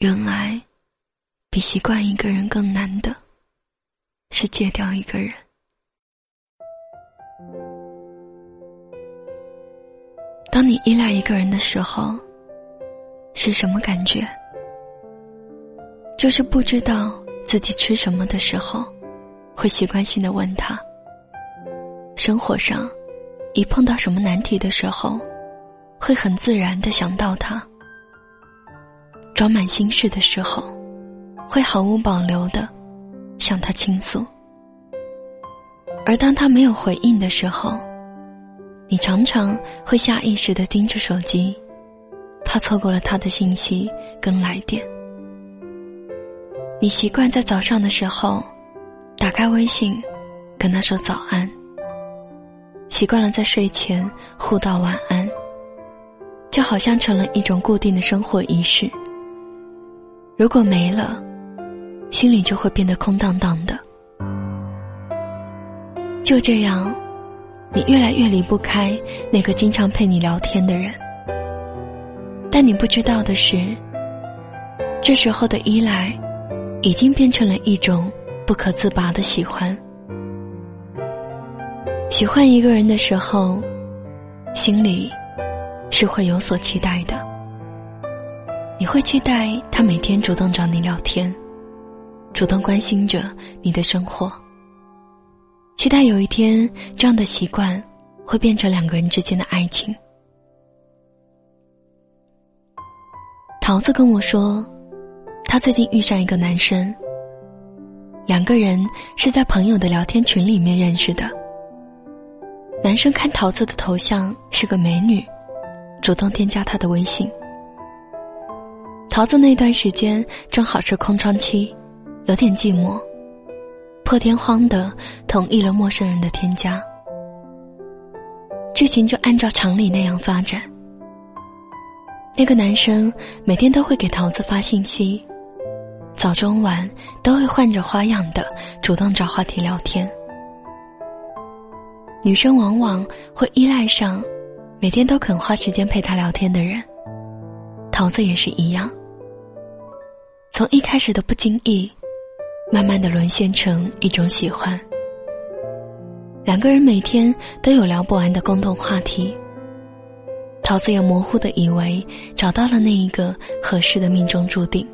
原来，比习惯一个人更难的，是戒掉一个人。当你依赖一个人的时候，是什么感觉？就是不知道自己吃什么的时候，会习惯性的问他。生活上，一碰到什么难题的时候，会很自然的想到他。装满心事的时候，会毫无保留的向他倾诉。而当他没有回应的时候，你常常会下意识的盯着手机，怕错过了他的信息跟来电。你习惯在早上的时候，打开微信，跟他说早安。习惯了在睡前互道晚安，就好像成了一种固定的生活仪式。如果没了，心里就会变得空荡荡的。就这样，你越来越离不开那个经常陪你聊天的人。但你不知道的是，这时候的依赖。已经变成了一种不可自拔的喜欢。喜欢一个人的时候，心里是会有所期待的。你会期待他每天主动找你聊天，主动关心着你的生活。期待有一天，这样的习惯会变成两个人之间的爱情。桃子跟我说。他最近遇上一个男生，两个人是在朋友的聊天群里面认识的。男生看桃子的头像是个美女，主动添加她的微信。桃子那段时间正好是空窗期，有点寂寞，破天荒的同意了陌生人的添加。剧情就按照常理那样发展。那个男生每天都会给桃子发信息。早中晚都会换着花样的主动找话题聊天。女生往往会依赖上每天都肯花时间陪她聊天的人。桃子也是一样。从一开始的不经意，慢慢的沦陷成一种喜欢。两个人每天都有聊不完的共同话题。桃子也模糊的以为找到了那一个合适的命中注定。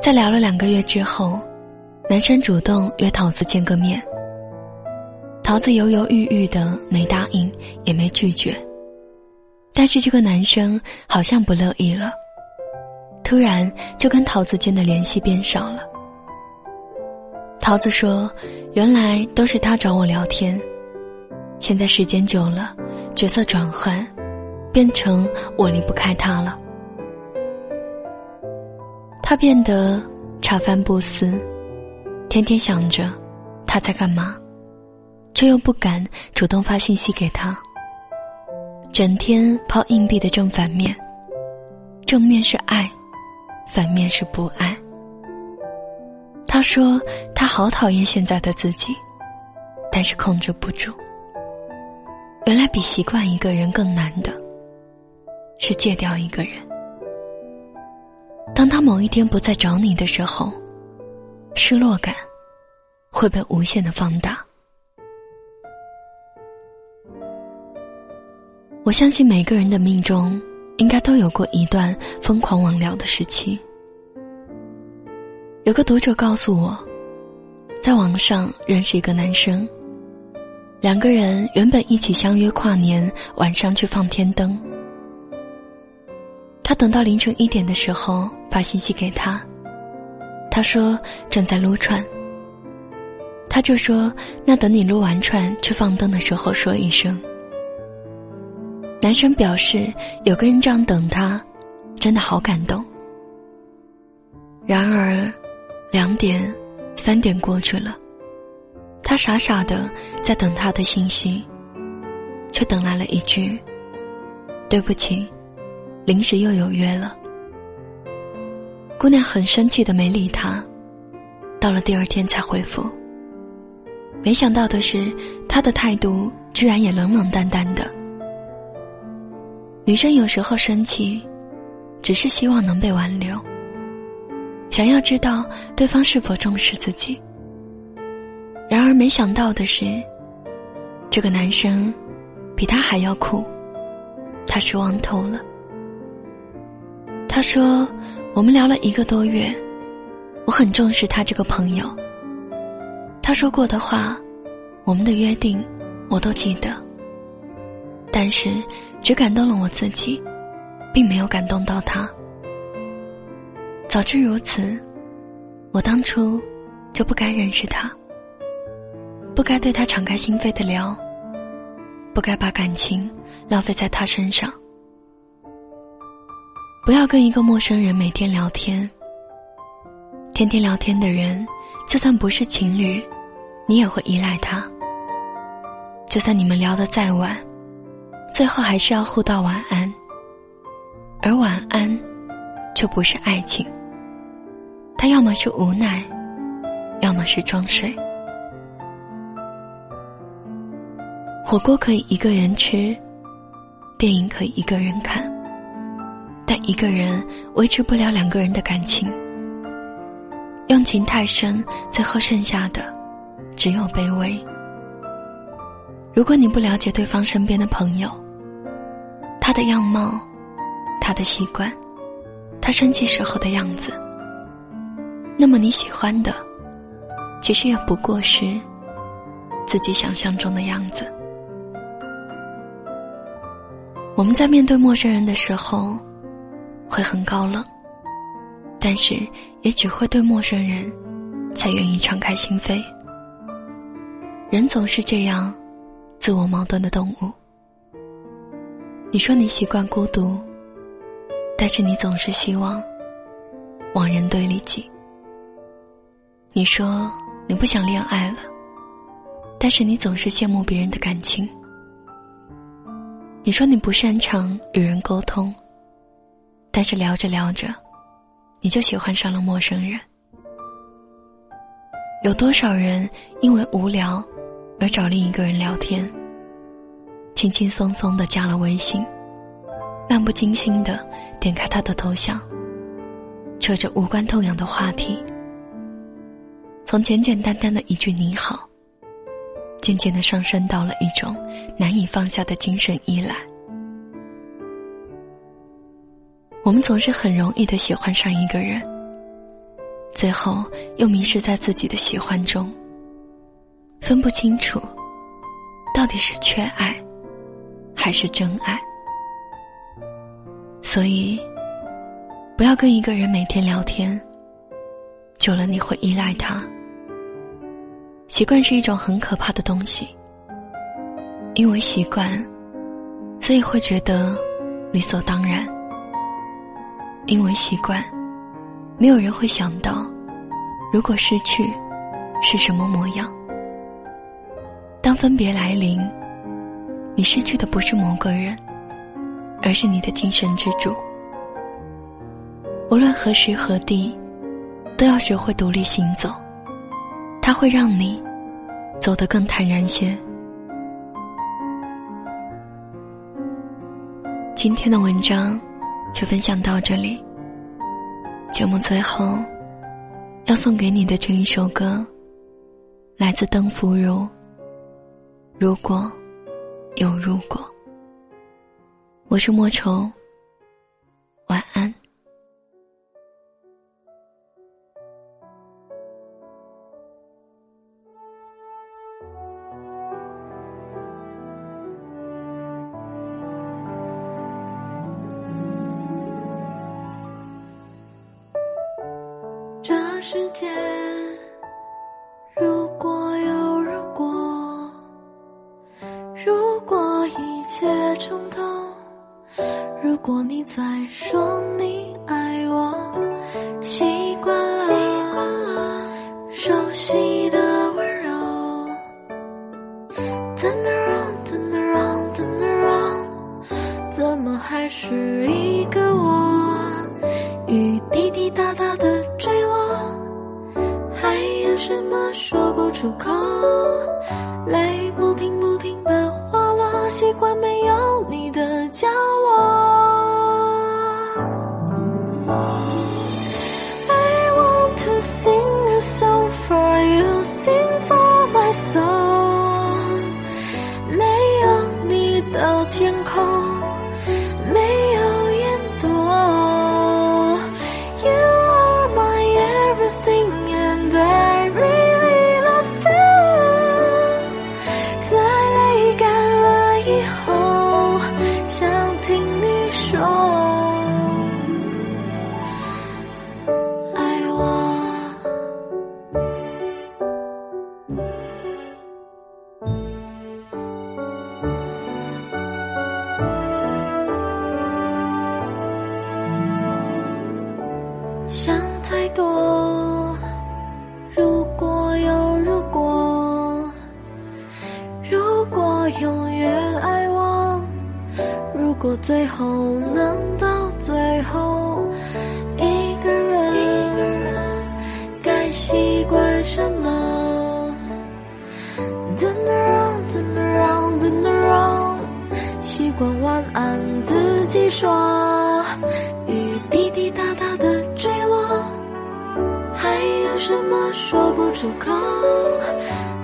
在聊了两个月之后，男生主动约桃子见个面。桃子犹犹豫豫的没答应，也没拒绝。但是这个男生好像不乐意了，突然就跟桃子间的联系变少了。桃子说：“原来都是他找我聊天，现在时间久了，角色转换，变成我离不开他了。”他变得茶饭不思，天天想着他在干嘛，却又不敢主动发信息给他。整天抛硬币的正反面，正面是爱，反面是不爱。他说他好讨厌现在的自己，但是控制不住。原来比习惯一个人更难的，是戒掉一个人。当他某一天不再找你的时候，失落感会被无限的放大。我相信每个人的命中，应该都有过一段疯狂网聊的时期。有个读者告诉我，在网上认识一个男生，两个人原本一起相约跨年晚上去放天灯。他等到凌晨一点的时候发信息给他，他说正在撸串。他就说那等你撸完串去放灯的时候说一声。男生表示有个人这样等他，真的好感动。然而，两点、三点过去了，他傻傻的在等他的信息，却等来了一句：“对不起。”临时又有约了，姑娘很生气的没理他，到了第二天才回复。没想到的是，他的态度居然也冷冷淡淡的。女生有时候生气，只是希望能被挽留，想要知道对方是否重视自己。然而没想到的是，这个男生比他还要酷，他失望透了。他说：“我们聊了一个多月，我很重视他这个朋友。他说过的话，我们的约定，我都记得。但是，只感动了我自己，并没有感动到他。早知如此，我当初就不该认识他，不该对他敞开心扉的聊，不该把感情浪费在他身上。”不要跟一个陌生人每天聊天。天天聊天的人，就算不是情侣，你也会依赖他。就算你们聊得再晚，最后还是要互道晚安。而晚安，就不是爱情。他要么是无奈，要么是装睡。火锅可以一个人吃，电影可以一个人看。但一个人维持不了两个人的感情，用情太深，最后剩下的只有卑微。如果你不了解对方身边的朋友，他的样貌，他的习惯，他生气时候的样子，那么你喜欢的，其实也不过是自己想象中的样子。我们在面对陌生人的时候。会很高冷，但是也只会对陌生人，才愿意敞开心扉。人总是这样，自我矛盾的动物。你说你习惯孤独，但是你总是希望，往人堆里挤。你说你不想恋爱了，但是你总是羡慕别人的感情。你说你不擅长与人沟通。但是聊着聊着，你就喜欢上了陌生人。有多少人因为无聊而找另一个人聊天？轻轻松松的加了微信，漫不经心的点开他的头像，扯着无关痛痒的话题，从简简单单的一句你好，渐渐的上升到了一种难以放下的精神依赖。我们总是很容易的喜欢上一个人，最后又迷失在自己的喜欢中，分不清楚到底是缺爱才是真爱。所以，不要跟一个人每天聊天，久了你会依赖他。习惯是一种很可怕的东西，因为习惯，所以会觉得理所当然。因为习惯，没有人会想到，如果失去，是什么模样。当分别来临，你失去的不是某个人，而是你的精神支柱。无论何时何地，都要学会独立行走，它会让你走得更坦然些。今天的文章。就分享到这里。节目最后要送给你的这一首歌，来自邓福如。如果有如果，我是莫愁。晚安。世界，冲动，如果你再说你爱我，习惯了熟悉的温柔，turn around turn around turn around，怎么还是一个我？雨滴滴答答的坠落，还有。什么说不出口，泪不停不停的滑落，习惯没有如果最后能到最后，一个人该习惯什么？Turn around, turn around, turn around，习惯晚安自己说，雨滴滴答答的坠落，还有什么说不出口？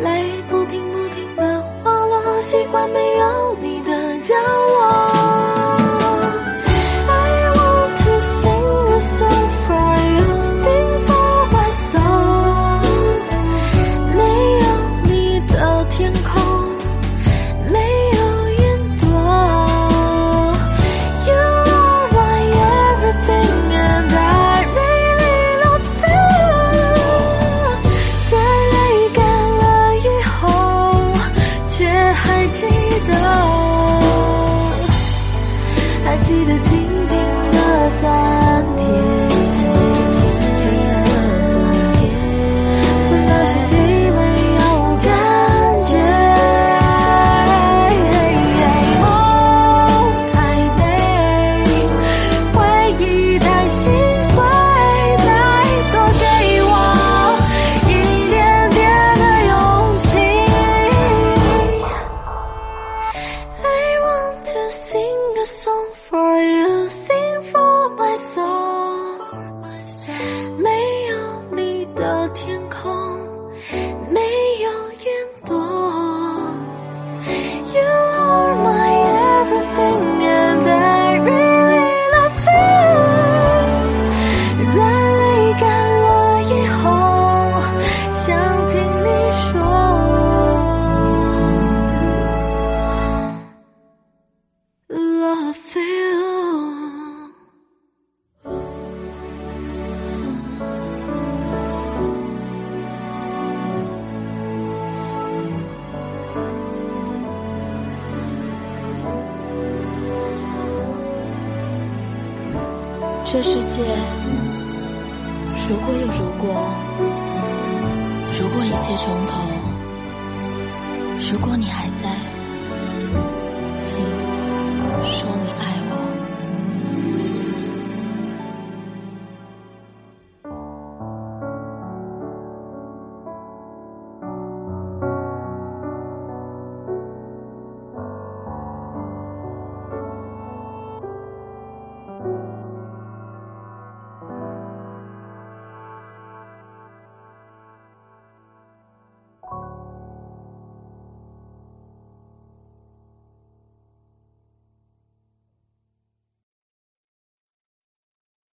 泪不停不停的滑落，习惯没有你的角落。这世界，如果有如果，如果一切从头，如果你还在，请说